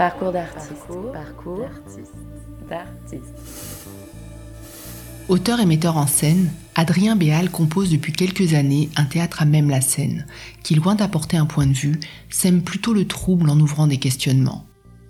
Parcours d'artiste. Parcours, d'artiste. Auteur et metteur en scène, Adrien Béal compose depuis quelques années un théâtre à même la scène, qui, loin d'apporter un point de vue, sème plutôt le trouble en ouvrant des questionnements.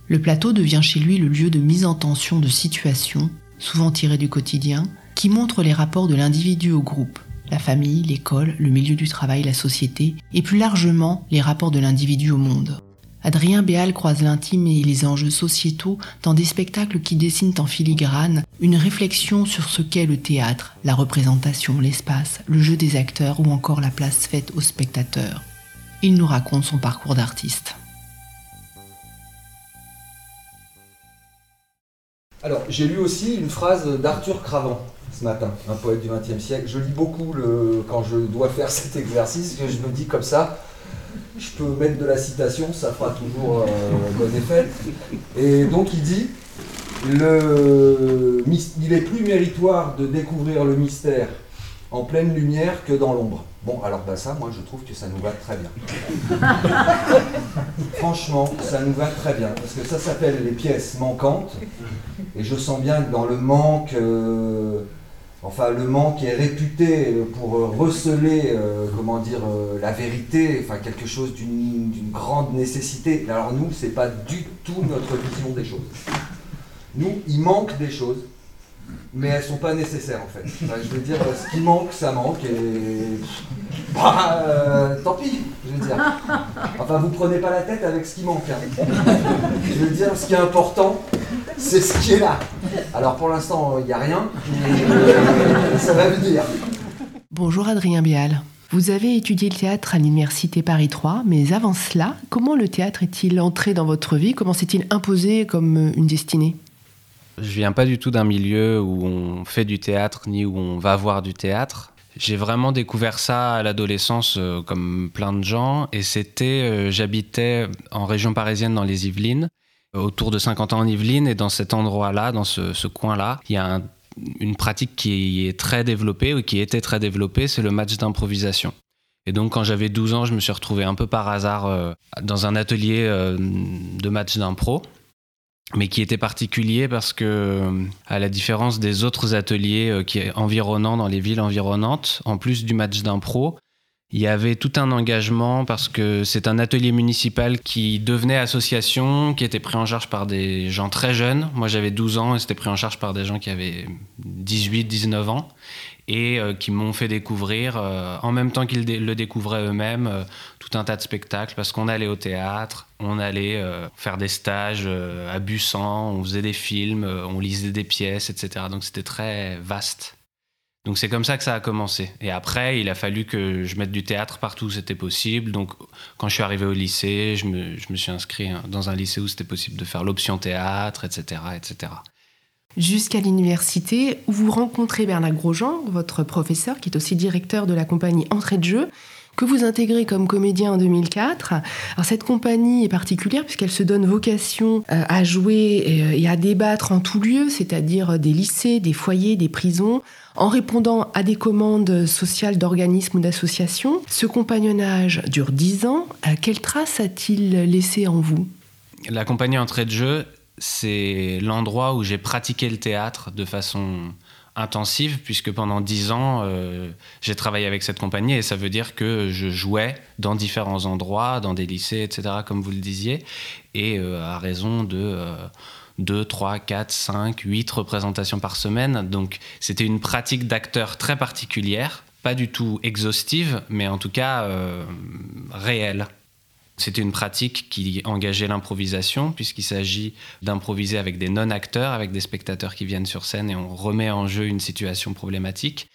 Le plateau devient chez lui le lieu de mise en tension de situations, souvent tirées du quotidien, qui montrent les rapports de l'individu au groupe, la famille, l'école, le milieu du travail, la société, et plus largement les rapports de l'individu au monde. Adrien Béal croise l'intime et les enjeux sociétaux dans des spectacles qui dessinent en filigrane une réflexion sur ce qu'est le théâtre, la représentation, l'espace, le jeu des acteurs ou encore la place faite aux spectateurs. Il nous raconte son parcours d'artiste. Alors, j'ai lu aussi une phrase d'Arthur Cravant ce matin, un poète du XXe siècle. Je lis beaucoup le, quand je dois faire cet exercice, je me dis comme ça, je peux mettre de la citation, ça fera toujours euh, bon effet. Et donc il dit le, il est plus méritoire de découvrir le mystère en pleine lumière que dans l'ombre. Bon, alors bah ça, moi je trouve que ça nous va très bien. Franchement, ça nous va très bien, parce que ça s'appelle les pièces manquantes, et je sens bien que dans le manque, euh, Enfin, le manque est réputé pour receler, euh, comment dire, euh, la vérité, enfin quelque chose d'une grande nécessité. Alors nous, c'est pas du tout notre vision des choses. Nous, il manque des choses, mais elles sont pas nécessaires en fait. je veux dire, ce qui manque, ça manque et bah, euh, tant pis. Je veux dire. Enfin, vous prenez pas la tête avec ce qui manque. Hein. Je veux dire, ce qui est important, c'est ce qui est là. Alors pour l'instant, il n'y a rien, mais ça va venir. Bonjour Adrien Bial. Vous avez étudié le théâtre à l'Université Paris 3, mais avant cela, comment le théâtre est-il entré dans votre vie? Comment s'est-il imposé comme une destinée? Je viens pas du tout d'un milieu où on fait du théâtre ni où on va voir du théâtre. J'ai vraiment découvert ça à l'adolescence euh, comme plein de gens et c'était, euh, j'habitais en région parisienne dans les Yvelines autour de 50 ans en Yvelines et dans cet endroit-là, dans ce, coin-là, il y a une pratique qui est très développée ou qui était très développée, c'est le match d'improvisation. Et donc quand j'avais 12 ans, je me suis retrouvé un peu par hasard euh, dans un atelier euh, de match d'impro, mais qui était particulier parce que, à la différence des autres ateliers euh, qui environnants dans les villes environnantes, en plus du match d'impro, il y avait tout un engagement parce que c'est un atelier municipal qui devenait association, qui était pris en charge par des gens très jeunes. Moi j'avais 12 ans et c'était pris en charge par des gens qui avaient 18, 19 ans et euh, qui m'ont fait découvrir, euh, en même temps qu'ils le découvraient eux-mêmes, euh, tout un tas de spectacles parce qu'on allait au théâtre, on allait faire des stages à Bussan, on faisait des films, on lisait des pièces, etc. Donc c'était très vaste. Donc c'est comme ça que ça a commencé. Et après, il a fallu que je mette du théâtre partout où c'était possible. Donc quand je suis arrivé au lycée, je me, suis inscrit dans un lycée où c'était possible de faire l'option théâtre, etc. etc. Jusqu'à l'université, où vous rencontrez Bernard Grosjean, votre professeur, qui est aussi directeur de la compagnie Entrée de jeu, que vous intégrez comme comédien en 2004. Alors cette compagnie est particulière puisqu'elle se donne vocation euh, à jouer euh, et à débattre en tout lieu, c'est-à-dire des lycées, des foyers, des prisons, en répondant à des commandes sociales d'organismes ou d'associations. Ce compagnonnage dure dix ans. Euh, quelle trace a-t-il laissé en vous? La compagnie Entrée de jeu, c'est l'endroit où j'ai pratiqué le théâtre de façon intensive, puisque pendant dix ans, euh, j'ai travaillé avec cette compagnie, et ça veut dire que je jouais dans différents endroits, dans des lycées, etc., comme vous le disiez, et euh, à raison de... 2, 3, 4, 5, 8 représentations par semaine. Donc c'était une pratique d'acteur très particulière, pas du tout exhaustive, mais en tout cas euh, réelle. C'était une pratique qui engageait l'improvisation, puisqu'il s'agit d'improviser avec des non-acteurs, avec des spectateurs qui viennent sur scène et on remet en jeu une situation problématique.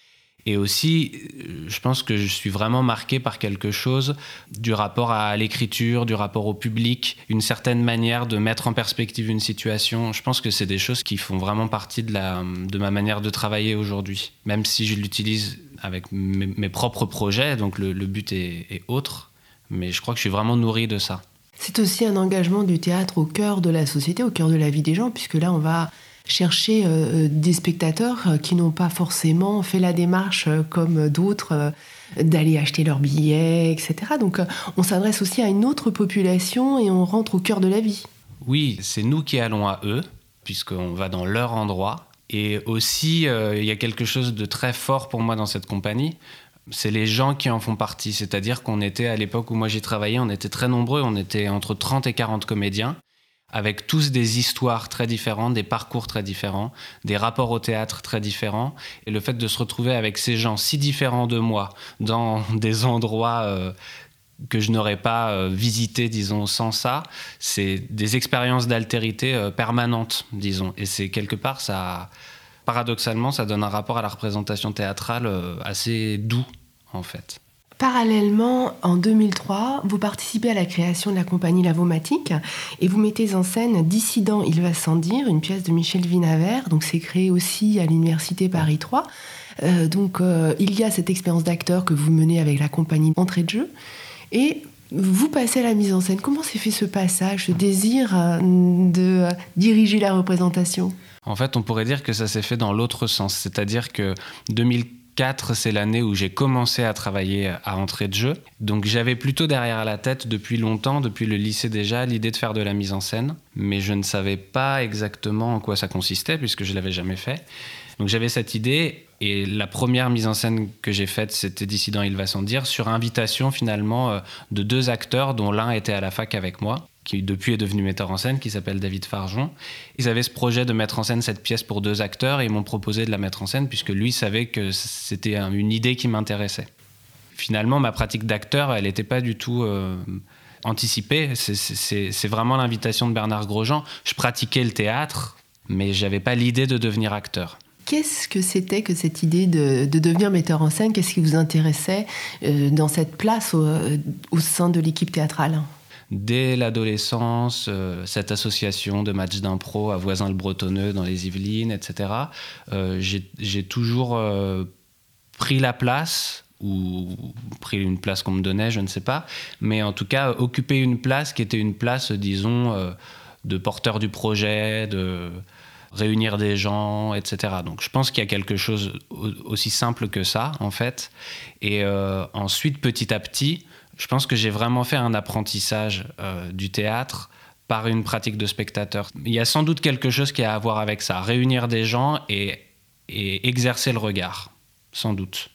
Et aussi, euh, je pense que je suis vraiment marqué par quelque chose du rapport à l'écriture, du rapport au public, une certaine manière de mettre en perspective une situation. Je pense que c'est des choses qui font vraiment partie de, ma manière de travailler aujourd'hui, même si je l'utilise avec mes, propres projets, donc le, but est autre mais je crois que je suis vraiment nourri de ça. C'est aussi un engagement du théâtre au cœur de la société, au cœur de la vie des gens, puisque là, on va chercher euh, des spectateurs euh, qui n'ont pas forcément fait la démarche euh, comme d'autres d'aller acheter leurs billets, etc. Donc on s'adresse aussi à une autre population et on rentre au cœur de la vie. Oui, c'est nous qui allons à eux, puisqu'on va dans leur endroit. Et aussi, euh, il y a quelque chose de très fort pour moi dans cette compagnie. C'est les gens qui en font partie. C'est-à-dire qu'on était, à l'époque où moi j'ai travaillé, on était très nombreux. On était entre 30 et 40 comédiens, avec tous des histoires très différentes, des parcours très différents, des rapports au théâtre très différents. Et le fait de se retrouver avec ces gens si différents de moi, dans des endroits... Euh, que je n'aurais pas euh, visité, disons, sans ça. C'est des expériences d'altérité euh, permanentes, disons. Et c'est quelque part, ça, paradoxalement, ça donne un rapport à la représentation théâtrale euh, assez doux, en fait. Parallèlement, en 2003, vous participez à la création de la compagnie Lavomatique et vous mettez en scène Dissident, il va sans dire, une pièce de Michel Vinavert. Donc c'est créé aussi à l'Université Paris 3. donc il y a cette expérience d'acteur que vous menez avec la compagnie Entrée de jeu. Et vous passez à la mise en scène. Comment s'est fait ce passage, ce désir euh, de diriger la représentation? En fait, on pourrait dire que ça s'est fait dans l'autre sens. C'est-à-dire que 2004, c'est l'année où j'ai commencé à travailler à entrée de jeu. Donc j'avais plutôt derrière la tête depuis longtemps, depuis le lycée déjà, l'idée de faire de la mise en scène. Mais je ne savais pas exactement en quoi ça consistait puisque je l'avais jamais fait. Donc j'avais cette idée et la première mise en scène que j'ai faite, c'était Dissident, il va sans dire, sur invitation finalement euh, de deux acteurs dont l'un était à la fac avec moi qui depuis est devenu metteur en scène, qui s'appelle David Farjon. Ils avaient ce projet de mettre en scène cette pièce pour deux acteurs et ils m'ont proposé de la mettre en scène puisque lui savait que c'était une idée qui m'intéressait. Finalement, ma pratique d'acteur, elle n'était pas du tout euh, anticipée. C'est vraiment l'invitation de Bernard Grosjean. Je pratiquais le théâtre, mais j'avais pas l'idée de devenir acteur. Qu'est-ce que c'était que cette idée de, devenir metteur en scène? Qu'est-ce qui vous intéressait euh, dans cette place au, sein de l'équipe théâtrale? Dès l'adolescence, euh, cette association de matchs d'impro à Voisin-le-Bretonneux dans les Yvelines, etc., euh, j'ai toujours pris la place ou pris une place qu'on me donnait, je ne sais pas, mais en tout cas occupé une place qui était une place, disons, de porteur du projet, de réunir des gens, etc. Donc je pense qu'il y a quelque chose aussi simple que ça, en fait. Et euh, ensuite, petit à petit, je pense que j'ai vraiment fait un apprentissage euh, du théâtre par une pratique de spectateur. Il y a sans doute quelque chose qui a à voir avec ça, réunir des gens et exercer le regard, sans doute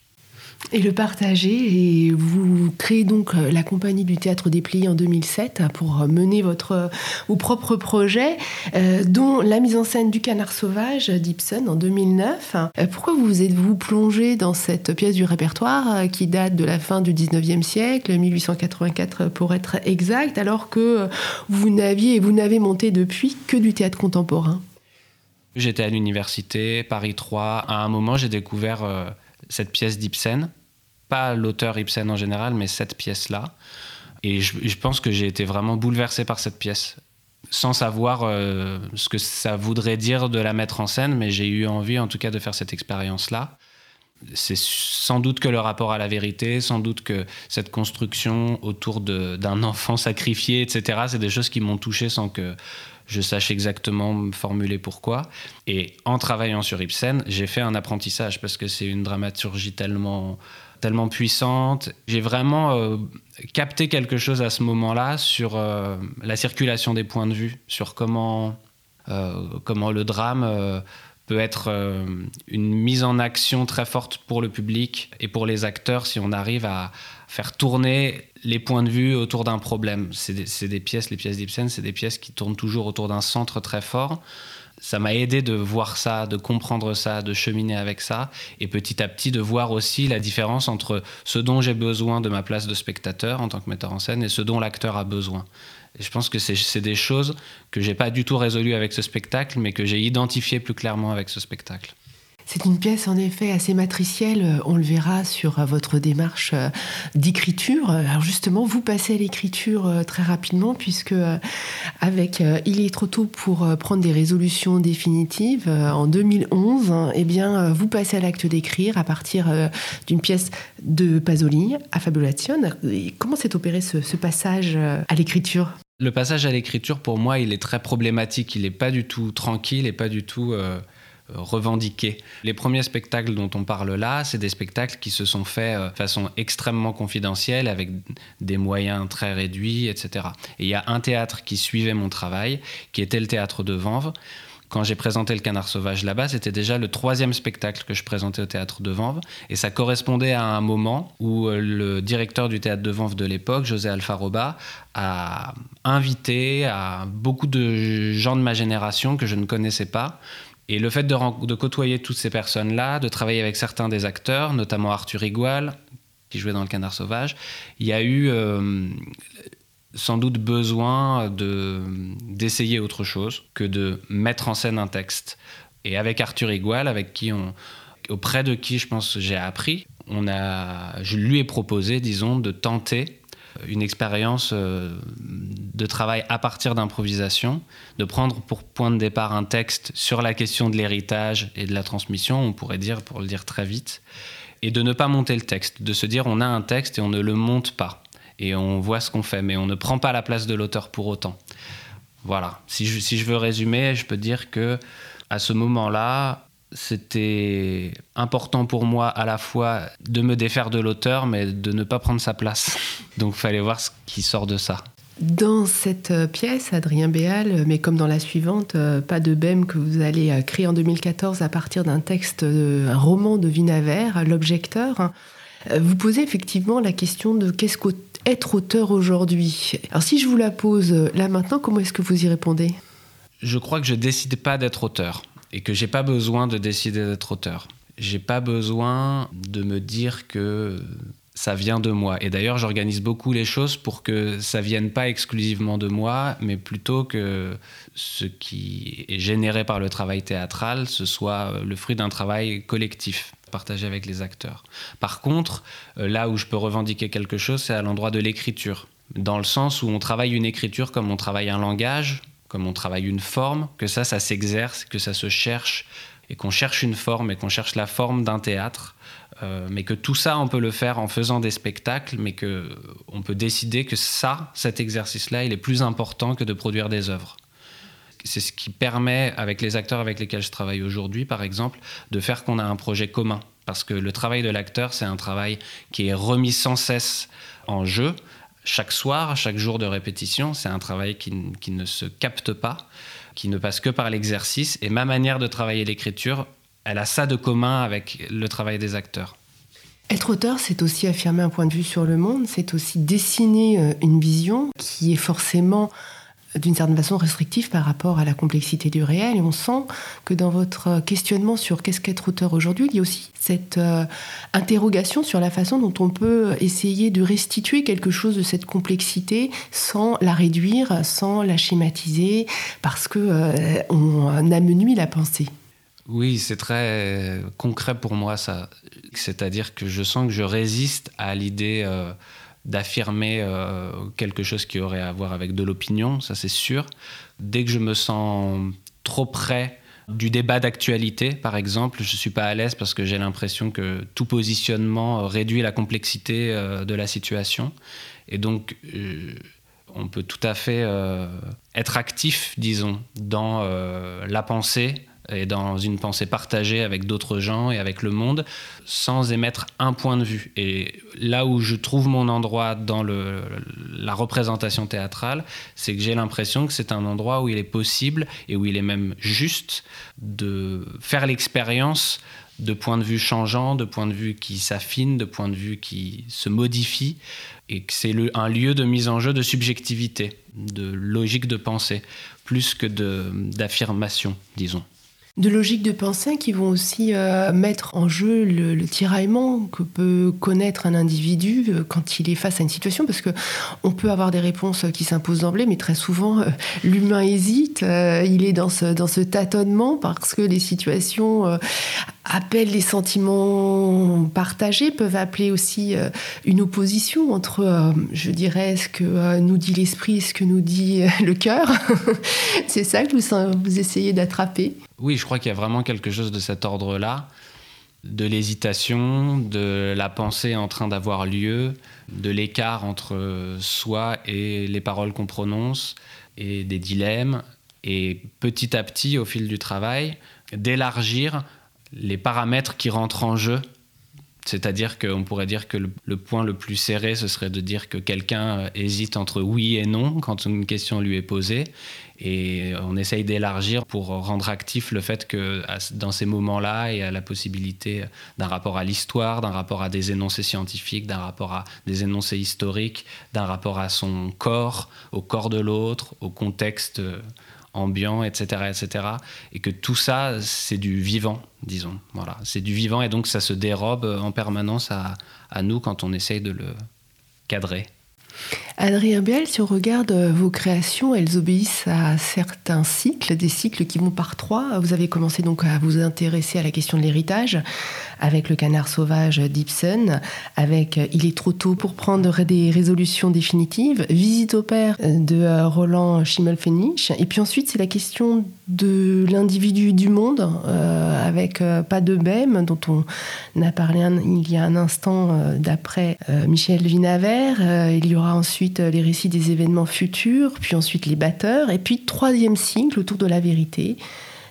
et le partager. Et vous créez donc euh, la compagnie du théâtre déplié en 2007 pour mener votre, vos propres projets, euh, dont la mise en scène du Canard sauvage d'Ibsen en 2009. Euh, pourquoi vous êtes-vous plongé dans cette pièce du répertoire qui date de la fin du 19e siècle, 1884 pour être exact, alors que vous n'aviez et vous n'avez monté depuis que du théâtre contemporain? J'étais à l'université Paris 3. À un moment, j'ai découvert cette pièce d'Ibsen. Pas l'auteur Ibsen en général, mais cette pièce-là. Et je, pense que j'ai été vraiment bouleversé par cette pièce, sans savoir euh, ce que ça voudrait dire de la mettre en scène, mais j'ai eu envie en tout cas de faire cette expérience-là. C'est sans doute que le rapport à la vérité, sans doute que cette construction autour d'un enfant sacrifié, etc., c'est des choses qui m'ont touché sans que je sache exactement me formuler pourquoi. Et en travaillant sur Ibsen, j'ai fait un apprentissage parce que c'est une dramaturgie tellement tellement puissante. J'ai vraiment euh, capté quelque chose à ce moment-là sur euh, la circulation des points de vue, sur comment, euh, comment le drame peut être une mise en action très forte pour le public et pour les acteurs si on arrive à faire tourner les points de vue autour d'un problème. C'est des, pièces, les pièces d'Ibsen, c'est des pièces qui tournent toujours autour d'un centre très fort. Ça m'a aidé de voir ça, de comprendre ça, de cheminer avec ça, et petit à petit de voir aussi la différence entre ce dont j'ai besoin de ma place de spectateur en tant que metteur en scène et ce dont l'acteur a besoin. Je pense que c'est des choses que j'ai pas du tout résolues avec ce spectacle, mais que j'ai identifiées plus clairement avec ce spectacle. C'est une pièce en effet assez matricielle, on le verra sur euh, votre démarche euh, d'écriture. Alors justement, vous passez à l'écriture euh, très rapidement puisque avec Il est trop tôt pour prendre des résolutions définitives en 2011, eh bien vous passez à l'acte d'écrire à partir d'une pièce de Pasolini, Affabulation. Comment s'est opéré ce, passage à l'écriture? Le passage à l'écriture pour moi, il est très problématique, il n'est pas du tout tranquille et pas du tout revendiqués. Les premiers spectacles dont on parle là, c'est des spectacles qui se sont faits de façon extrêmement confidentielle, avec des moyens très réduits, etc. Et il y a un théâtre qui suivait mon travail, qui était le théâtre de Vanves quand j'ai présenté Le Canard Sauvage là-bas, c'était déjà le troisième spectacle que je présentais au théâtre de Vanves. Et ça correspondait à un moment où euh, le directeur du théâtre de Vanves de l'époque, José Alfaroba, a invité à beaucoup de gens de ma génération que je ne connaissais pas. Et le fait de, de côtoyer toutes ces personnes-là, de travailler avec certains des acteurs, notamment Arthur Igual, qui jouait dans Le Canard Sauvage, il y a eu euh, sans doute besoin de, d'essayer autre chose que de mettre en scène un texte. Et avec Arthur Igual, auprès de qui je pense j'ai appris, on a, je lui ai proposé, disons, de tenter une expérience euh, de travail à partir d'improvisation, de prendre pour point de départ un texte sur la question de l'héritage et de la transmission, on pourrait dire, pour le dire très vite, et de ne pas monter le texte, de se dire on a un texte et on ne le monte pas et on voit ce qu'on fait, mais on ne prend pas la place de l'auteur pour autant. Voilà. Si je, si je veux résumer, je peux dire que à ce moment-là, c'était important pour moi à la fois de me défaire de l'auteur, mais de ne pas prendre sa place. Donc, il fallait voir ce qui sort de ça. Dans cette euh, pièce, Adrien Béal, mais comme dans la suivante, euh, Pas de Bème, que vous allez euh, créer en 2014 à partir d'un texte, un roman de Vinavert, L'Objecteur, vous posez effectivement la question de qu'est-ce qu'être auteur aujourd'hui. Alors si je vous la pose là maintenant, comment est-ce que vous y répondez? Je crois que je décide pas d'être auteur et que j'ai pas besoin de décider d'être auteur. J'ai pas besoin de me dire que ça vient de moi. Et d'ailleurs, j'organise beaucoup les choses pour que ça vienne pas exclusivement de moi, mais plutôt que ce qui est généré par le travail théâtral, ce soit le fruit d'un travail collectif partagé avec les acteurs. Par contre, euh, là où je peux revendiquer quelque chose, c'est à l'endroit de l'écriture. Dans le sens où on travaille une écriture comme on travaille un langage, comme on travaille une forme, que ça, ça s'exerce, que ça se cherche, et qu'on cherche une forme, et qu'on cherche la forme d'un théâtre, euh, mais que tout ça, on peut le faire en faisant des spectacles, mais que on peut décider que ça, cet exercice-là, il est plus important que de produire des œuvres c'est ce qui permet, avec les acteurs avec lesquels je travaille aujourd'hui, par exemple, de faire qu'on a un projet commun. Parce que le travail de l'acteur, c'est un travail qui est remis sans cesse en jeu. Chaque soir, chaque jour de répétition, c'est un travail qui, qui, ne se capte pas, qui ne passe que par l'exercice. Et ma manière de travailler l'écriture, elle a ça de commun avec le travail des acteurs. Être auteur, c'est aussi affirmer un point de vue sur le monde, c'est aussi dessiner euh, une vision qui est forcément d'une certaine façon restrictif par rapport à la complexité du réel. Et on sent que dans votre questionnement sur qu'est-ce qu'être auteur aujourd'hui, il y a aussi cette euh, interrogation sur la façon dont on peut essayer de restituer quelque chose de cette complexité sans la réduire, sans la schématiser, parce que euh, on amenuit la pensée. Oui, c'est très concret pour moi ça. C'est-à-dire que je sens que je résiste à l'idée euh, d'affirmer euh, quelque chose qui aurait à voir avec de l'opinion, ça c'est sûr. Dès que je me sens trop près du débat d'actualité, par exemple, je ne suis pas à l'aise parce que j'ai l'impression que tout positionnement réduit la complexité euh, de la situation. Et donc, euh, on peut tout à fait être actif, disons, dans la pensée, et dans une pensée partagée avec d'autres gens et avec le monde, sans émettre un point de vue. Et là où je trouve mon endroit dans la représentation théâtrale, c'est que j'ai l'impression que c'est un endroit où il est possible et où il est même juste de faire l'expérience de points de vue changeants, de points de vue qui s'affinent, de points de vue qui se modifient, et que c'est un lieu de mise en jeu de subjectivité, de logique de pensée, plus que d'affirmation, disons de logiques de pensée qui vont aussi euh, mettre en jeu le, tiraillement que peut connaître un individu euh, quand il est face à une situation, parce que on peut avoir des réponses qui s'imposent d'emblée, mais très souvent euh, l'humain hésite, il est dans ce, dans ce tâtonnement parce que les situations appellent les sentiments partagés, peuvent appeler aussi une opposition entre, je dirais, ce que nous dit l'esprit et ce que nous dit le cœur. C'est ça que vous essayez d'attraper? Oui, je crois qu'il y a vraiment quelque chose de cet ordre-là, de l'hésitation, de la pensée en train d'avoir lieu, de l'écart entre soi et les paroles qu'on prononce, et des dilemmes. Et petit à petit, au fil du travail, d'élargir les paramètres qui rentrent en jeu c'est-à-dire qu'on pourrait dire que le, point le plus serré, ce serait de dire que quelqu'un euh, hésite entre oui et non quand une question lui est posée. Et on essaye d'élargir pour rendre actif le fait que dans ces moments-là, il y a la possibilité d'un rapport à l'histoire, d'un rapport à des énoncés scientifiques, d'un rapport à des énoncés historiques, d'un rapport à son corps, au corps de l'autre, au contexte euh, ambiant, etc., etc. Et que tout ça, c'est du vivant, disons. Voilà, c'est du vivant et donc ça se dérobe en permanence à, à nous quand on essaye de le cadrer. Adrien Biel, si on regarde euh, vos créations, elles obéissent à certains cycles, des cycles qui vont par trois. Vous avez commencé donc à vous intéresser à la question de l'héritage avec le canard sauvage d'Ibsen, avec euh, Il est trop tôt pour prendre des résolutions définitives, Visite au père euh, de Roland Schimmelfenich, et puis ensuite c'est la question de l'individu du monde, avec Pas de Bème, dont on a parlé il y a un instant d'après Michel Vinavert. Ensuite euh, les récits des événements futurs, puis ensuite les batteurs, et puis troisième cycle autour de la vérité,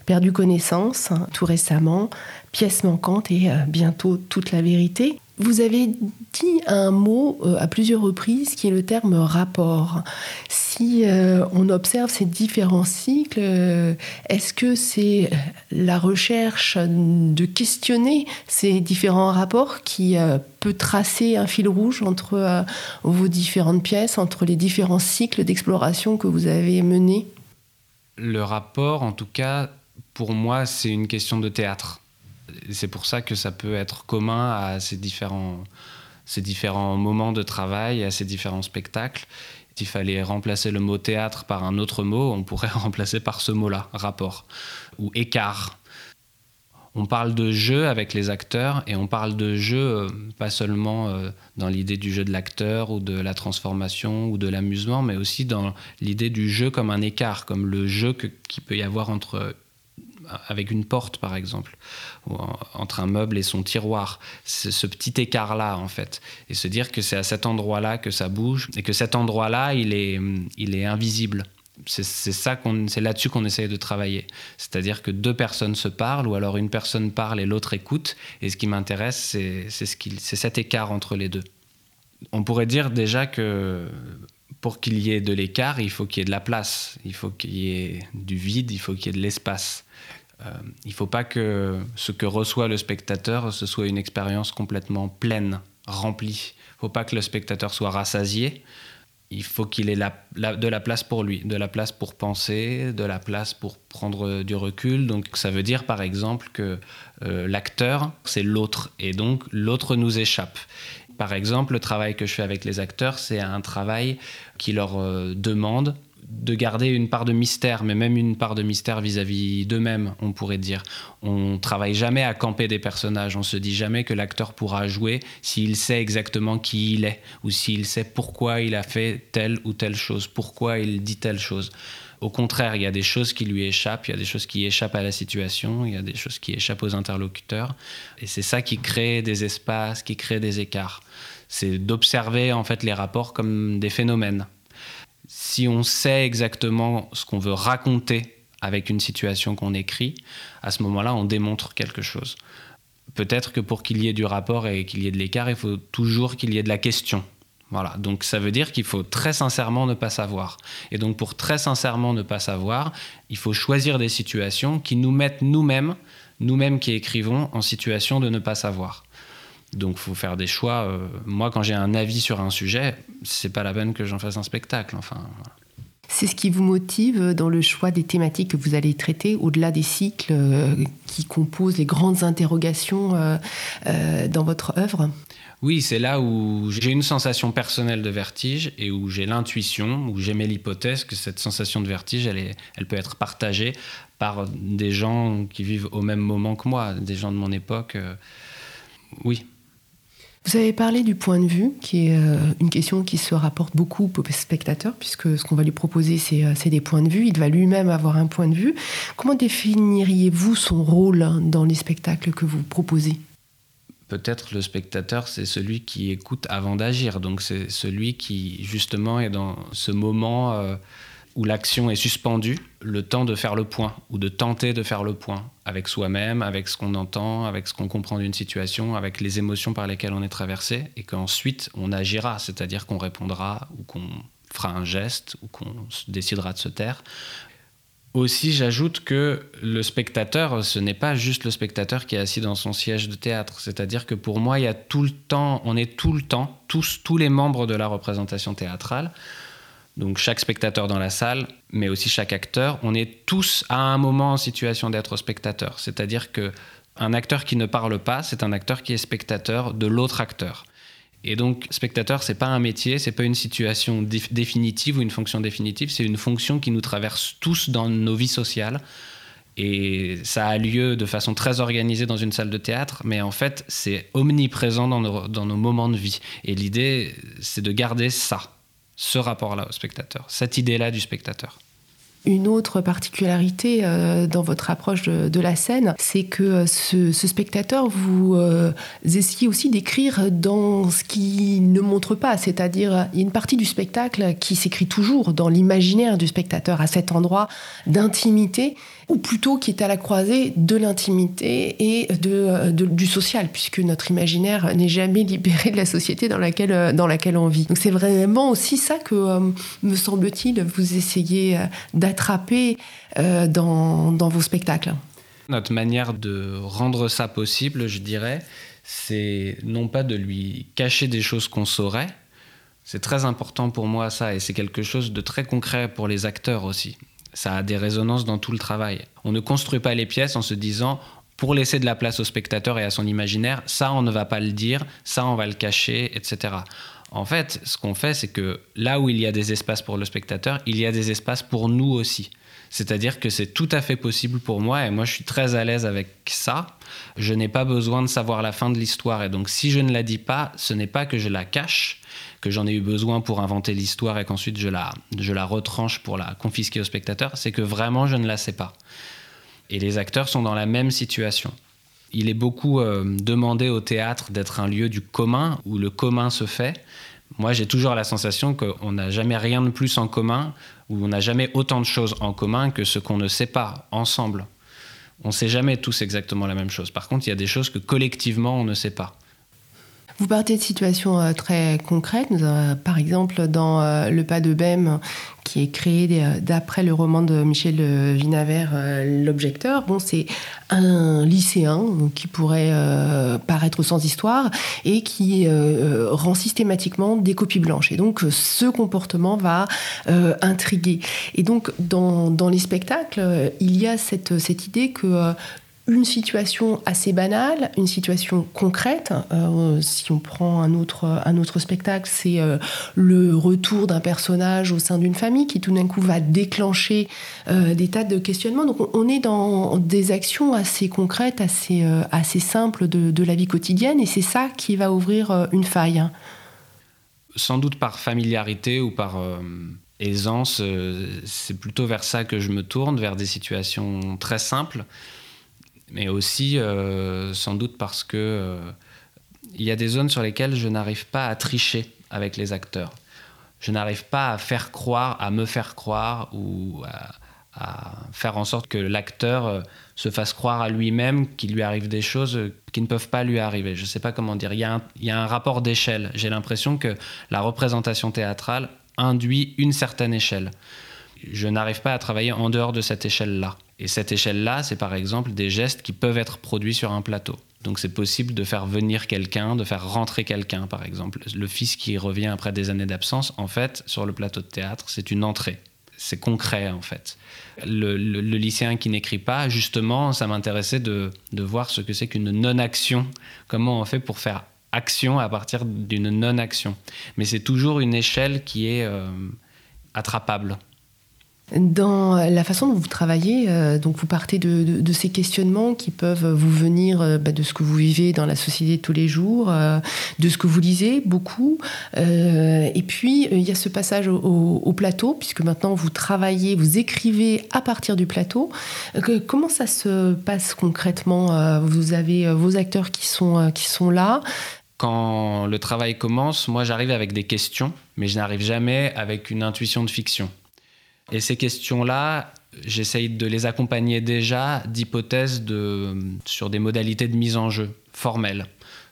perdu connaissance, hein, tout récemment, pièce manquante et euh, bientôt toute la vérité. Vous avez dit un mot euh, à plusieurs reprises qui est le terme rapport. Si euh, on observe ces différents cycles, euh, est-ce que c'est la recherche de questionner ces différents rapports qui peut tracer un fil rouge entre vos différentes pièces, entre les différents cycles d'exploration que vous avez menés? Le rapport, en tout cas, pour moi, c'est une question de théâtre c'est pour ça que ça peut être commun à ces différents, ces différents moments de travail, à ces différents spectacles. S'il fallait remplacer le mot théâtre par un autre mot, on pourrait remplacer par ce mot-là, rapport ou écart. On parle de jeu avec les acteurs et on parle de jeu euh, pas seulement euh, dans l'idée du jeu de l'acteur ou de la transformation ou de l'amusement, mais aussi dans l'idée du jeu comme un écart, comme le jeu qu'il peut y avoir entre avec une porte par exemple, ou entre un meuble et son tiroir. C'est ce petit écart-là en fait. Et se dire que c'est à cet endroit-là que ça bouge et que cet endroit-là, il est, il est invisible. C'est ça c'est là-dessus qu'on essaye de travailler. C'est-à-dire que deux personnes se parlent, ou alors une personne parle et l'autre écoute. Et ce qui m'intéresse, c'est, ce c'est cet écart entre les deux. On pourrait dire déjà que pour qu'il y ait de l'écart, il faut qu'il y ait de la place, il faut qu'il y ait du vide, il faut qu'il y ait de l'espace. Euh, il ne faut pas que ce que reçoit le spectateur, ce soit une expérience complètement pleine, remplie. Il ne faut pas que le spectateur soit rassasié. Il faut qu'il ait de la place pour lui, de la place pour penser, de la place pour prendre du recul. Donc ça veut dire par exemple que euh, l'acteur, c'est l'autre, et donc l'autre nous échappe. Par exemple, le travail que je fais avec les acteurs, c'est un travail qui leur euh, demande de garder une part de mystère, mais même une part de mystère vis-à-vis d'eux-mêmes, on pourrait dire. On travaille jamais à camper des personnages, on se dit jamais que l'acteur pourra jouer s'il sait exactement qui il est, ou s'il sait pourquoi il a fait telle ou telle chose, pourquoi il dit telle chose. Au contraire, il y a des choses qui lui échappent, il y a des choses qui échappent à la situation, il y a des choses qui échappent aux interlocuteurs, et c'est ça qui crée des espaces, qui crée des écarts. C'est d'observer en fait les rapports comme des phénomènes si on sait exactement ce qu'on veut raconter avec une situation qu'on écrit, à ce moment-là, on démontre quelque chose. Peut-être que pour qu'il y ait du rapport et qu'il y ait de l'écart, il faut toujours qu'il y ait de la question. Voilà, donc ça veut dire qu'il faut très sincèrement ne pas savoir. Et donc pour très sincèrement ne pas savoir, il faut choisir des situations qui nous mettent nous-mêmes, nous-mêmes qui écrivons, en situation de ne pas savoir. Donc, il faut faire des choix. Euh, moi, quand j'ai un avis sur un sujet, c'est pas la peine que j'en fasse un spectacle. Enfin. C'est ce qui vous motive dans le choix des thématiques que vous allez traiter, au-delà des cycles euh, qui composent les grandes interrogations euh, dans votre œuvre? Oui, c'est là où j'ai une sensation personnelle de vertige et où j'ai l'intuition, où j'émets l'hypothèse que cette sensation de vertige, elle, est, elle peut être partagée par des gens qui vivent au même moment que moi, des gens de mon époque. oui. Vous avez parlé du point de vue, qui est euh, une question qui se rapporte beaucoup au spectateur, puisque ce qu'on va lui proposer, euh, c'est des points de vue. Il va lui-même avoir un point de vue. Comment définiriez-vous son rôle dans les spectacles que vous proposez? Peut-être le spectateur, c'est celui qui écoute avant d'agir. Donc c'est celui qui, justement, est dans ce moment... Euh, où l'action est suspendue, le temps de faire le point, ou de tenter de faire le point avec soi-même, avec ce qu'on entend, avec ce qu'on comprend d'une situation, avec les émotions par lesquelles on est traversé, et qu'ensuite on agira, c'est-à-dire qu'on répondra, ou qu'on fera un geste, ou qu'on décidera de se taire. Aussi, j'ajoute que le spectateur, ce n'est pas juste le spectateur qui est assis dans son siège de théâtre. C'est-à-dire que pour moi, il y a tout le temps, on est tout le temps, tous, tous les membres de la représentation théâtrale, donc chaque spectateur dans la salle, mais aussi chaque acteur, on est tous à un moment en situation d'être spectateur. C'est-à-dire que un acteur qui ne parle pas, c'est un acteur qui est spectateur de l'autre acteur. Et donc, spectateur, c'est pas un métier, c'est pas une situation définitive ou une fonction définitive, c'est une fonction qui nous traverse tous dans nos vies sociales. Et ça a lieu de façon très organisée dans une salle de théâtre, mais en fait, c'est omniprésent dans nos, dans nos moments de vie. Et l'idée, c'est de garder ça ce rapport-là au spectateur, cette idée-là du spectateur. Une autre particularité euh, dans votre approche de, la scène, c'est que euh, ce, spectateur, vous euh, essayez aussi d'écrire dans ce qui ne montre pas, c'est-à-dire il y a une partie du spectacle qui s'écrit toujours dans l'imaginaire du spectateur, à cet endroit d'intimité ou plutôt qui est à la croisée de l'intimité et de, du social, puisque notre imaginaire n'est jamais libéré de la société dans laquelle, dans laquelle on vit. Donc c'est vraiment aussi ça que, euh, me semble-t-il, vous essayez euh, d'attraper euh, dans, dans vos spectacles. Notre manière de rendre ça possible, je dirais, c'est non pas de lui cacher des choses qu'on saurait, c'est très important pour moi ça, et c'est quelque chose de très concret pour les acteurs aussi ça a des résonances dans tout le travail. On ne construit pas les pièces en se disant pour laisser de la place au spectateur et à son imaginaire, ça on ne va pas le dire, ça on va le cacher, etc. En fait, ce qu'on fait, c'est que là où il y a des espaces pour le spectateur, il y a des espaces pour nous aussi. C'est-à-dire que c'est tout à fait possible pour moi, et moi je suis très à l'aise avec ça. Je n'ai pas besoin de savoir la fin de l'histoire, et donc si je ne la dis pas, ce n'est pas que je la cache, que j'en ai eu besoin pour inventer l'histoire et qu'ensuite je la, je la retranche pour la confisquer au spectateur, c'est que vraiment je ne la sais pas. Et les acteurs sont dans la même situation. Il est beaucoup euh, demandé au théâtre d'être un lieu du commun, où le commun se fait. Moi, j'ai toujours la sensation qu'on n'a jamais rien de plus en commun, où on n'a jamais autant de choses en commun que ce qu'on ne sait pas ensemble. On ne sait jamais tous exactement la même chose. Par contre, il y a des choses que collectivement, on ne sait pas. Vous partez de situations euh, très concrètes. par exemple, dans euh, Le Pas de Bême, qui est créé euh, d'après le roman de Michel Vinavert, L'Objecteur. Bon, c'est un lycéen qui pourrait paraître sans histoire et qui rend systématiquement des copies blanches. Et donc, ce comportement va intriguer. Et donc, dans, les spectacles, il y a cette idée que une situation assez banale, une situation concrète. Euh, si on prend un autre, un autre spectacle, c'est euh, le retour d'un personnage au sein d'une famille qui tout d'un coup va déclencher euh, des tas de questionnements. Donc on, est dans des actions assez concrètes, assez, assez simples de, la vie quotidienne et c'est ça qui va ouvrir une faille. Sans doute par familiarité ou par aisance, c'est plutôt vers ça que je me tourne, vers des situations très simples mais aussi euh, sans doute parce que euh, il y a des zones sur lesquelles je n'arrive pas à tricher avec les acteurs. Je n'arrive pas à faire croire, à me faire croire ou à, faire en sorte que l'acteur euh, se fasse croire à lui-même qu'il lui arrive des choses qui ne peuvent pas lui arriver. Je ne sais pas comment dire. Il y a un, il y a un rapport d'échelle. J'ai l'impression que la représentation théâtrale induit une certaine échelle. Je n'arrive pas à travailler en dehors de cette échelle-là. Et cette échelle-là, c'est par exemple des gestes qui peuvent être produits sur un plateau. Donc c'est possible de faire venir quelqu'un, de faire rentrer quelqu'un, par exemple. Le fils qui revient après des années d'absence, en fait, sur le plateau de théâtre, c'est une entrée. C'est concret, en fait. Le, lycéen qui n'écrit pas, justement, ça m'intéressait de, voir ce que c'est qu'une non-action. Comment on fait pour faire action à partir d'une non-action. Mais c'est toujours une échelle qui est euh, attrapable. Dans la façon dont vous travaillez, euh, donc vous partez de, ces questionnements qui peuvent vous venir euh, bah, de ce que vous vivez dans la société tous les jours, euh, de ce que vous lisez beaucoup. et puis, il y a ce passage au, plateau, puisque maintenant vous travaillez, vous écrivez à partir du plateau. comment ça se passe concrètement Vous avez vos acteurs qui sont, qui sont là? Quand le travail commence, moi j'arrive avec des questions, mais je n'arrive jamais avec une intuition de fiction Et ces questions-là, j'essaye de les accompagner déjà d'hypothèses sur des modalités de mise en jeu formelles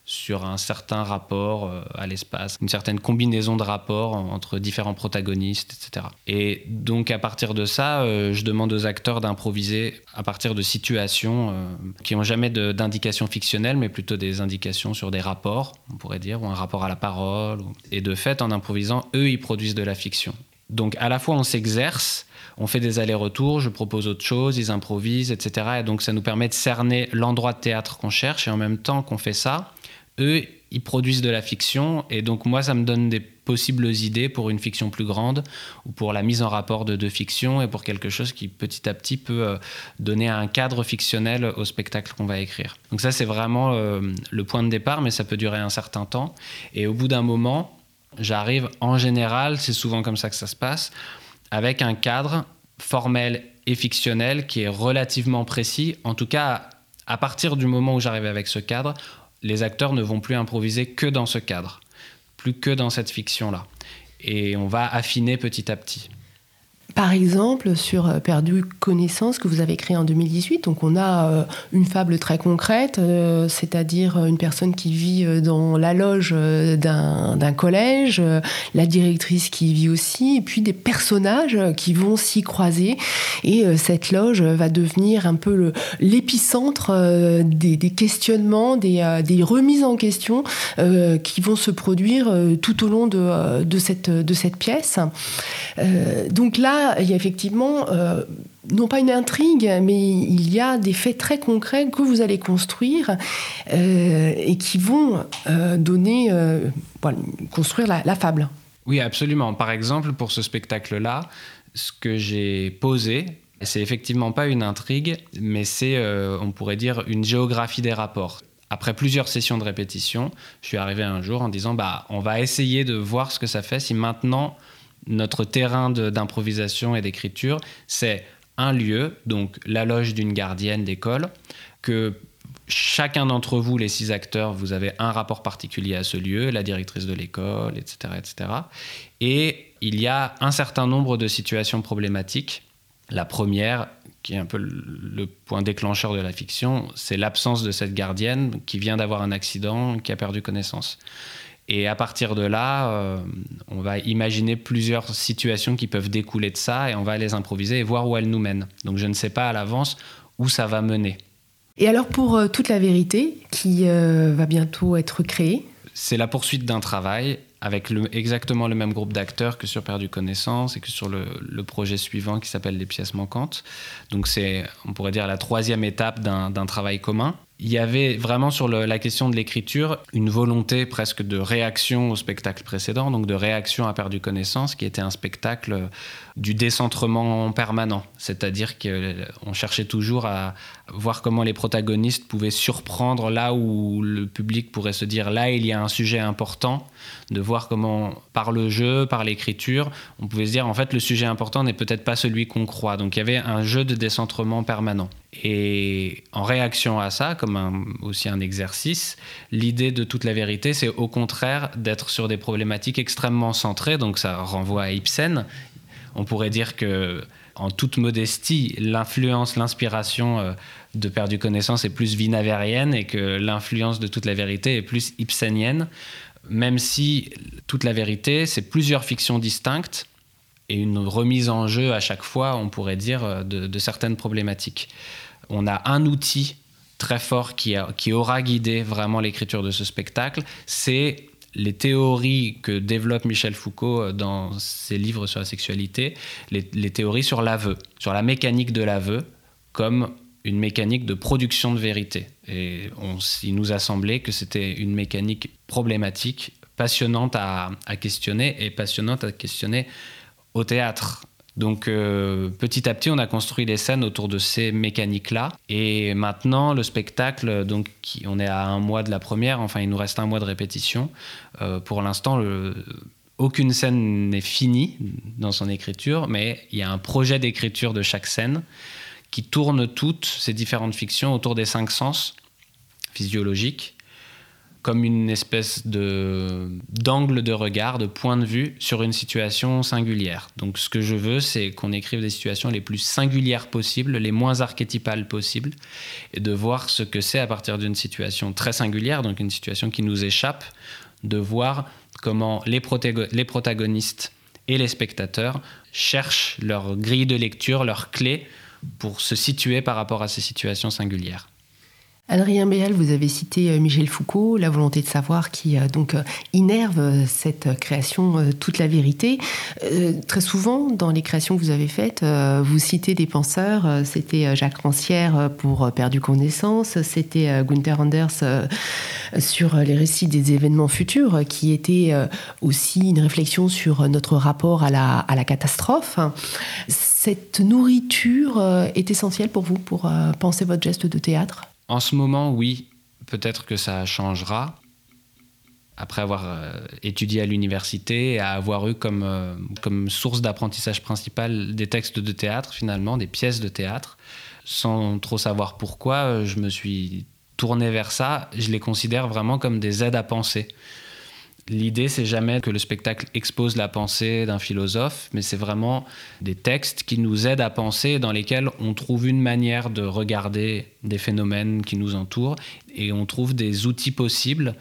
sur un certain rapport euh, à l'espace, une certaine combinaison de rapports entre différents protagonistes, etc. Et donc à partir de ça, euh, je demande aux acteurs d'improviser à partir de situations euh, qui n'ont jamais d'indications fictionnelles, mais plutôt des indications sur des rapports, on pourrait dire, ou un rapport à la parole. Et de fait, en improvisant, eux, ils produisent de la fiction. Donc à la fois, on s'exerce, on fait des allers-retours, je propose autre chose, ils improvisent, etc. Et donc ça nous permet de cerner l'endroit de théâtre qu'on cherche, et en même temps qu'on fait ça, eux, ils produisent de la fiction, et donc moi, ça me donne des possibles idées pour une fiction plus grande, ou pour la mise en rapport de deux fictions, et pour quelque chose qui petit à petit peut euh, donner un cadre fictionnel au spectacle qu'on va écrire. Donc ça, c'est vraiment euh, le point de départ, mais ça peut durer un certain temps, et au bout d'un moment, j'arrive, en général, c'est souvent comme ça que ça se passe, avec un cadre formel et fictionnel qui est relativement précis, en tout cas à partir du moment où j'arrive avec ce cadre, les acteurs ne vont plus improviser que dans ce cadre, plus que dans cette fiction-là. Et on va affiner petit à petit. Par exemple, sur euh, Perdu connaissance que vous avez créé en 2018, donc on a euh, une fable très concrète, euh, c'est-à-dire une personne qui vit dans la loge d'un collège, la directrice qui vit aussi, et puis des personnages qui vont s'y croiser. Et cette loge va devenir un peu l'épicentre des, questionnements, des, remises en question qui vont se produire tout au long de, cette, de cette pièce. donc là, il y a effectivement euh, non pas une intrigue, mais il y a des faits très concrets que vous allez construire euh, et qui vont euh, donner, construire la, fable. Oui, absolument. Par exemple, pour ce spectacle-là, ce que j'ai posé, c'est effectivement pas une intrigue, mais c'est, on pourrait dire, une géographie des rapports. Après plusieurs sessions de répétition, je suis arrivé un jour en disant, bah, on va essayer de voir ce que ça fait si maintenant notre terrain d'improvisation et d'écriture, c'est un lieu, donc la loge d'une gardienne d'école, que chacun d'entre vous, les six acteurs, vous avez un rapport particulier à ce lieu, la directrice de l'école, etc., etc. Et il y a un certain nombre de situations problématiques. La première, qui est un peu le point déclencheur de la fiction, c'est l'absence de cette gardienne qui vient d'avoir un accident, qui a perdu connaissance. Et à partir de là, euh, on va imaginer plusieurs situations qui peuvent découler de ça et on va les improviser et voir où elles nous mènent. Donc je ne sais pas à l'avance où ça va mener. Et alors pour euh, toute la vérité qui euh, va bientôt être créée? C'est la poursuite d'un travail avec exactement le même groupe d'acteurs que sur Perdu Connaissance et que sur le, le projet suivant qui s'appelle Les pièces manquantes. Donc c'est, on pourrait dire, la troisième étape d'un travail commun il y avait vraiment sur la question de l'écriture une volonté presque de réaction au spectacle précédent, donc de réaction à Perdu Connaissance, qui était un spectacle du décentrement permanent. C'est-à-dire qu'on cherchait toujours à voir comment les protagonistes pouvaient surprendre là où le public pourrait se dire là il y a un sujet important, de voir comment par le jeu, par l'écriture, on pouvait se dire en fait le sujet important n'est peut-être pas celui qu'on croit. Donc il y avait un jeu de décentrement permanent. Et en réaction à ça, comme aussi un exercice, l'idée de toute la vérité, c'est au contraire d'être sur des problématiques extrêmement centrées. Donc ça renvoie à Ibsen. On pourrait dire que, en toute modestie, l'influence, l'inspiration euh, de Perdu Connaissance est plus vinavérienne et que l'influence de toute la vérité est plus ibsenienne. Même si toute la vérité, c'est plusieurs fictions distinctes et une remise en jeu à chaque fois, on pourrait dire, euh, de certaines problématiques. On a un outil très fort qui, aura guidé vraiment l'écriture de ce spectacle, c'est les théories que développe Michel Foucault dans ses livres sur la sexualité, les, théories sur l'aveu, sur la mécanique de l'aveu comme une mécanique de production de vérité. Et il nous a semblé que c'était une mécanique problématique, passionnante à questionner et passionnante à questionner au théâtre. Donc euh, petit à petit, on a construit les scènes autour de ces mécaniques-là. Et maintenant, le spectacle, donc on est à un mois de la première, enfin il nous reste un mois de répétition. Euh, pour l'instant, aucune scène n'est finie dans son écriture, mais il y a un projet d'écriture de chaque scène qui tourne toutes ces différentes fictions autour des cinq sens physiologiques comme une espèce d'angle de regard, de point de vue sur une situation singulière. Donc ce que je veux, c'est qu'on écrive des situations les plus singulières possibles, les moins archétypales possibles, et de voir ce que c'est à partir d'une situation très singulière, donc une situation qui nous échappe, de voir comment les, les protagonistes et les spectateurs cherchent leur grille de lecture, leur clé pour se situer par rapport à ces situations singulières. Adrien Béal, vous avez cité euh, Michel Foucault, la volonté de savoir qui euh, donc euh, innerve cette création toute la vérité. Très souvent, dans les créations que vous avez faites, vous citez des penseurs. C'était Jacques Rancière pour Perdu connaissance, c'était Gunther Anders sur les récits des événements futurs, qui était aussi une réflexion sur notre rapport à la, à la catastrophe. Cette nourriture est essentielle pour vous pour penser votre geste de théâtre? En ce moment, oui, peut-être que ça changera. Après avoir euh, étudié à l'université et avoir eu comme, euh, comme source d'apprentissage principal des textes de théâtre, finalement, des pièces de théâtre, sans trop savoir pourquoi, euh, je me suis tourné vers ça. Je les considère vraiment comme des aides à penser. L'idée, c'est jamais que le spectacle expose la pensée d'un philosophe, mais c'est vraiment des textes qui nous aident à penser, dans lesquels on trouve une manière de regarder des phénomènes qui nous entourent, et on trouve des outils possibles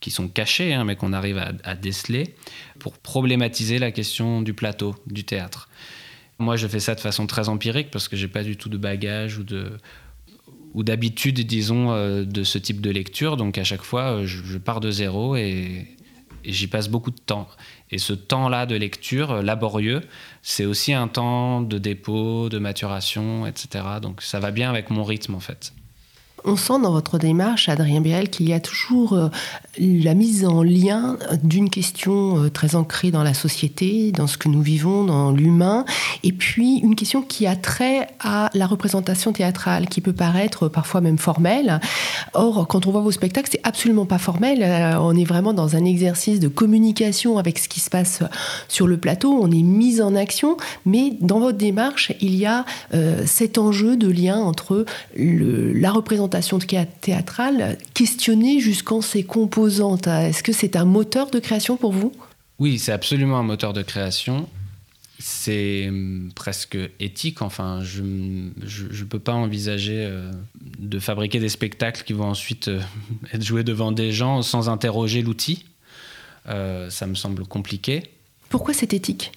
qui sont cachés, hein, mais qu'on arrive à, déceler, pour problématiser la question du plateau, du théâtre. Moi, je fais ça de façon très empirique, parce que j'ai pas du tout de bagage ou de ou d'habitude, disons, euh, de ce type de lecture. Donc à chaque fois, euh, je pars de zéro et, et j'y passe beaucoup de temps. Et ce temps-là de lecture euh, laborieux, c'est aussi un temps de dépôt, de maturation, etc. Donc ça va bien avec mon rythme en fait. On sent dans votre démarche, Adrien Biel, qu'il y a toujours euh, la mise en lien d'une question euh, très ancrée dans la société, dans ce que nous vivons, dans l'humain, et puis une question qui a trait à la représentation théâtrale, qui peut paraître parfois même formelle. Or, quand on voit vos spectacles, c'est absolument pas formel. Euh, on est vraiment dans un exercice de communication avec ce qui se passe sur le plateau. On est mis en action, mais dans votre démarche, il y a cet enjeu de lien entre la représentation théâtrale questionnée jusqu'en ses composantes. Est-ce que c'est un moteur de création pour vous? Oui, c'est absolument un moteur de création. C'est hum, presque éthique. Enfin, je ne peux pas envisager euh, de fabriquer des spectacles qui vont ensuite euh, être joués devant des gens sans interroger l'outil. Euh, ça me semble compliqué. Pourquoi c'est éthique?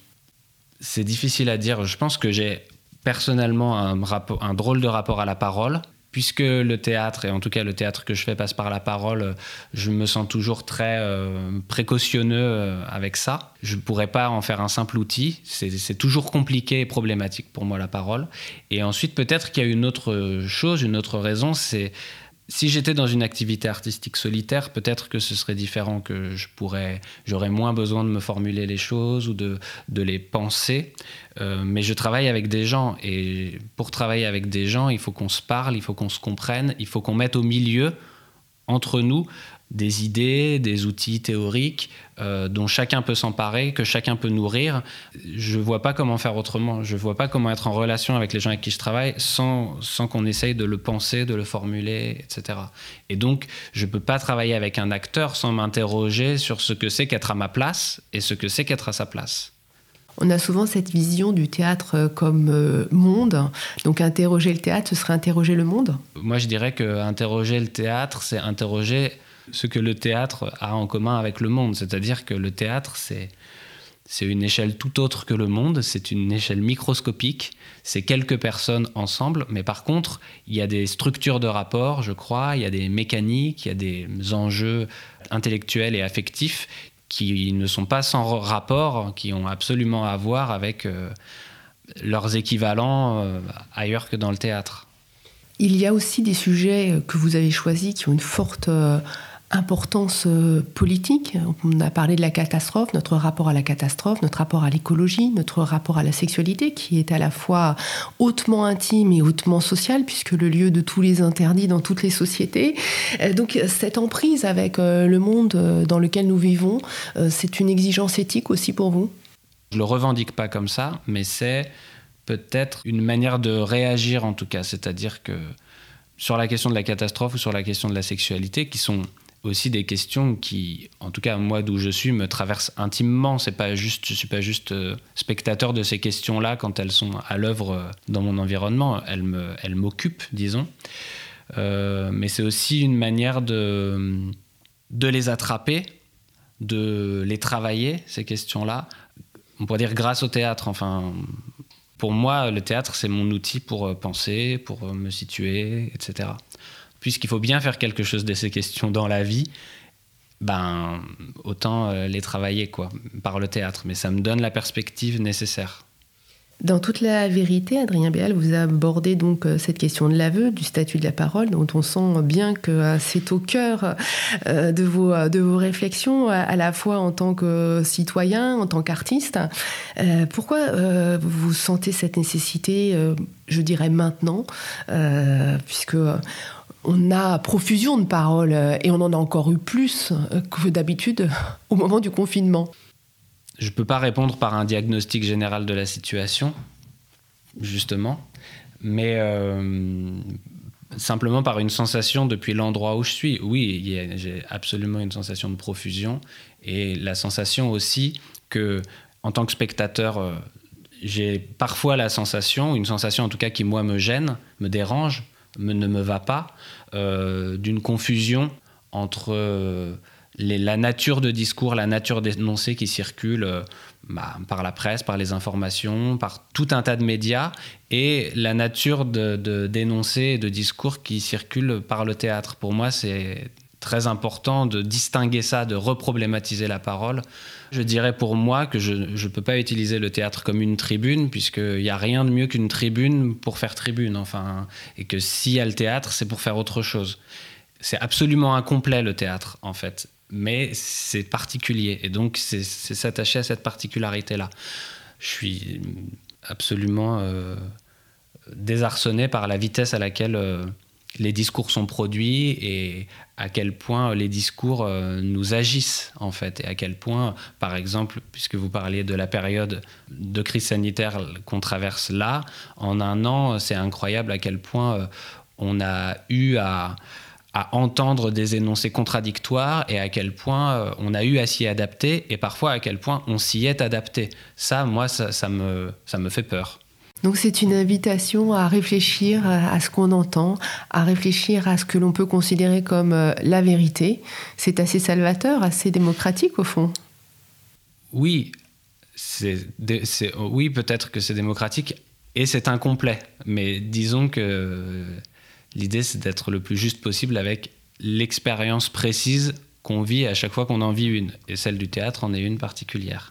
C'est difficile à dire. Je pense que j'ai personnellement un, un drôle de rapport à la parole puisque le théâtre, et en tout cas le théâtre que je fais passe par la parole, je me sens toujours très euh, précautionneux euh, avec ça. Je ne pourrais pas en faire un simple outil. C'est toujours compliqué et problématique pour moi la parole. Et ensuite, peut-être qu'il y a une autre chose, une autre raison, c'est si j'étais dans une activité artistique solitaire, peut-être que ce serait différent, que je pourrais, j'aurais moins besoin de me formuler les choses ou de, les penser. Euh, mais je travaille avec des gens et pour travailler avec des gens, il faut qu'on se parle, il faut qu'on se comprenne, il faut qu'on mette au milieu entre nous des idées, des outils théoriques euh, dont chacun peut s'emparer, que chacun peut nourrir. Je ne vois pas comment faire autrement. Je ne vois pas comment être en relation avec les gens avec qui je travaille sans, sans qu'on essaye de le penser, de le formuler, etc. Et donc, je ne peux pas travailler avec un acteur sans m'interroger sur ce que c'est qu'être à ma place et ce que c'est qu'être à sa place. On a souvent cette vision du théâtre comme euh, monde. Donc interroger le théâtre, ce serait interroger le monde? Moi, je dirais que interroger le théâtre, c'est interroger ce que le théâtre a en commun avec le monde. C'est-à-dire que le théâtre, c'est, c'est une échelle tout autre que le monde, c'est une échelle microscopique, c'est quelques personnes ensemble, mais par contre, il y a des structures de rapport, je crois, il y a des mécaniques, il y a des enjeux intellectuels et affectifs qui ne sont pas sans rapport, qui ont absolument à voir avec euh, leurs équivalents euh, ailleurs que dans le théâtre. Il y a aussi des sujets que vous avez choisis qui ont une forte euh, importance euh, politique. On a parlé de la catastrophe, notre rapport à la catastrophe, notre rapport à l'écologie, notre rapport à la sexualité, qui est à la fois hautement intime et hautement social, puisque le lieu de tous les interdits dans toutes les sociétés. Euh, donc cette emprise avec euh, le monde dans lequel nous vivons, c'est une exigence éthique aussi pour vous? Je le revendique pas comme ça, mais c'est peut-être une manière de réagir en tout cas, c'est-à-dire que sur la question de la catastrophe ou sur la question de la sexualité, qui sont aussi des questions qui, en tout cas moi d'où je suis, me traversent intimement. C'est pas juste, je suis pas juste euh, spectateur de ces questions-là quand elles sont à l'œuvre euh, dans mon environnement. Elles me, elles m'occupent, disons. Euh, mais c'est aussi une manière de, de les attraper, de les travailler ces questions-là. On pourrait dire grâce au théâtre. Enfin, pour moi, le théâtre c'est mon outil pour penser, pour me situer, etc puisqu'il faut bien faire quelque chose de ces questions dans la vie, ben autant euh, les travailler quoi par le théâtre. Mais ça me donne la perspective nécessaire. Dans toute la vérité, Adrien Béal, vous abordez donc euh, cette question de l'aveu, du statut de la parole, dont on sent bien que euh, c'est au cœur de vos, de vos réflexions, à la fois en tant que citoyen, en tant qu'artiste. Pourquoi vous sentez cette nécessité, je dirais maintenant, puisque on a profusion de paroles euh, et on en a encore eu plus euh, que d'habitude au moment du confinement. Je ne peux pas répondre par un diagnostic général de la situation, justement, mais euh, simplement par une sensation depuis l'endroit où je suis. Oui, j'ai absolument une sensation de profusion et la sensation aussi que, en tant que spectateur, j'ai parfois la sensation, une sensation en tout cas qui moi me gêne, me dérange, ne me va pas, d'une confusion entre euh, la nature de discours, la nature d'énoncé qui circule euh, bah, par la presse, par les informations, par tout un tas de médias, et la nature de, d'énoncé et de discours qui circule par le théâtre. Pour moi, c'est très important de distinguer ça, de reproblématiser la parole. Je dirais pour moi que je ne peux pas utiliser le théâtre comme une tribune, puisqu'il n'y a rien de mieux qu'une tribune pour faire tribune, enfin, et que s'il y a le théâtre, c'est pour faire autre chose. C'est absolument incomplet le théâtre, en fait, mais c'est particulier, et donc c'est s'attacher à cette particularité-là. Je suis absolument euh, désarçonné par la vitesse à laquelle... Euh, les discours sont produits et à quel point les discours euh, nous agissent en fait et à quel point par exemple puisque vous parliez de la période de crise sanitaire qu'on traverse là en un an c'est incroyable à quel point euh, on a eu à, entendre des énoncés contradictoires et à quel point euh, on a eu à s'y adapter et parfois à quel point on s'y est adapté. Ça moi ça, me, ça me fait peur donc c'est une invitation à réfléchir à ce qu'on entend, à réfléchir à ce que l'on peut considérer comme euh, la vérité. C'est assez salvateur, assez démocratique au fond. Oui, oui peut-être que c'est démocratique et c'est incomplet. Mais disons que l'idée c'est d'être le plus juste possible avec l'expérience précise qu'on vit à chaque fois qu'on en vit une. Et celle du théâtre en est une particulière.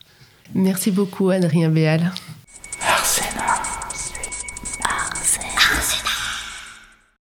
Merci beaucoup Adrien Béal.